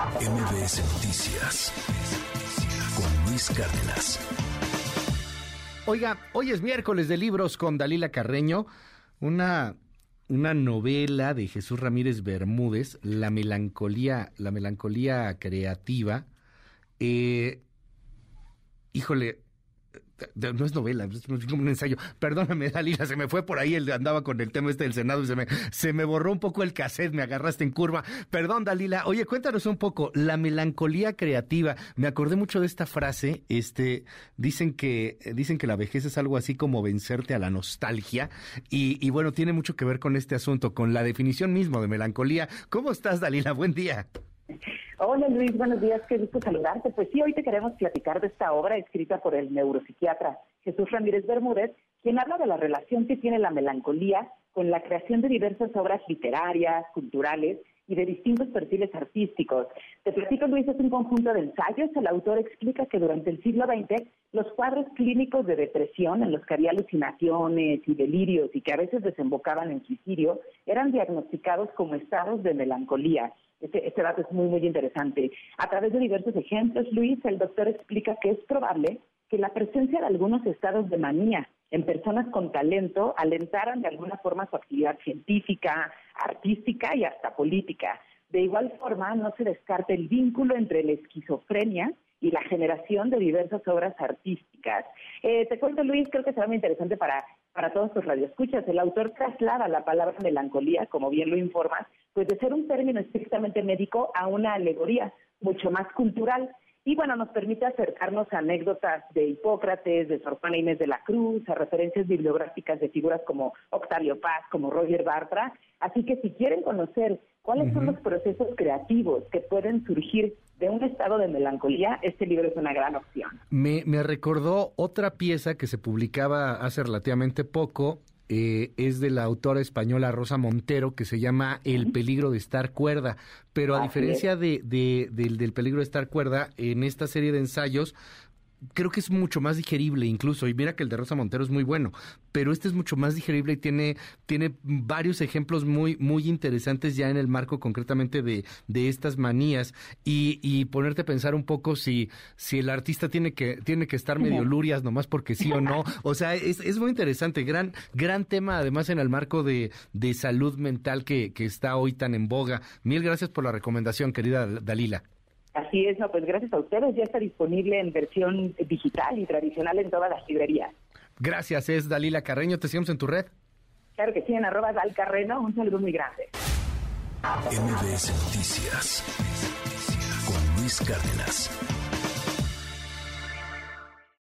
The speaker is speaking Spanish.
MBS Noticias con Luis Cárdenas. Oiga, hoy es miércoles de libros con Dalila Carreño, una, una novela de Jesús Ramírez Bermúdez, La melancolía, la melancolía creativa. Eh, híjole, no es novela, es como un ensayo. Perdóname, Dalila, se me fue por ahí, el, andaba con el tema este del Senado y se me, se me borró un poco el cassette, me agarraste en curva. Perdón, Dalila. Oye, cuéntanos un poco, la melancolía creativa. Me acordé mucho de esta frase, este, dicen que, dicen que la vejez es algo así como vencerte a la nostalgia y, y bueno, tiene mucho que ver con este asunto, con la definición mismo de melancolía. ¿Cómo estás, Dalila? Buen día. Hola Luis, buenos días, qué gusto saludarte. Pues sí, hoy te queremos platicar de esta obra escrita por el neuropsiquiatra Jesús Ramírez Bermúdez, quien habla de la relación que tiene la melancolía con la creación de diversas obras literarias, culturales y de distintos perfiles artísticos. Te platico, Luis, es un conjunto de ensayos. El autor explica que durante el siglo XX los cuadros clínicos de depresión, en los que había alucinaciones y delirios y que a veces desembocaban en suicidio, eran diagnosticados como estados de melancolía. Este, este dato es muy, muy interesante. A través de diversos ejemplos, Luis, el doctor explica que es probable que la presencia de algunos estados de manía en personas con talento alentaran de alguna forma su actividad científica, artística y hasta política. De igual forma, no se descarta el vínculo entre la esquizofrenia y la generación de diversas obras artísticas. Eh, te cuento, Luis, creo que será muy interesante para, para todos tus radioescuchas. El autor traslada la palabra melancolía, como bien lo informas, pues de ser un término estrictamente médico a una alegoría mucho más cultural. Y bueno, nos permite acercarnos a anécdotas de Hipócrates, de Sor Juana Inés de la Cruz, a referencias bibliográficas de figuras como Octavio Paz, como Roger Bartra. Así que si quieren conocer cuáles son los procesos creativos que pueden surgir de un estado de melancolía, este libro es una gran opción. Me, me recordó otra pieza que se publicaba hace relativamente poco eh, es de la autora española Rosa Montero, que se llama El peligro de estar cuerda. Pero a diferencia de, del, del peligro de estar cuerda, en esta serie de ensayos creo que es mucho más digerible incluso, y mira que el de Rosa Montero es muy bueno, pero este es mucho más digerible y tiene, tiene varios ejemplos muy, muy interesantes ya en el marco concretamente de, de estas manías y, y ponerte a pensar un poco si, si el artista tiene que, tiene que estar medio lurias nomás porque sí o no. O sea, es, es muy interesante, gran, gran tema además en el marco de, de salud mental que, que está hoy tan en boga. Mil gracias por la recomendación, querida Dalila. Así es, no, pues gracias a ustedes. Ya está disponible en versión digital y tradicional en todas las librerías. Gracias, es Dalila Carreño. ¿Te seguimos en tu red? Claro que sí, en arroba Dalcarreno. Un saludo muy grande. MBS Noticias con Luis Cárdenas.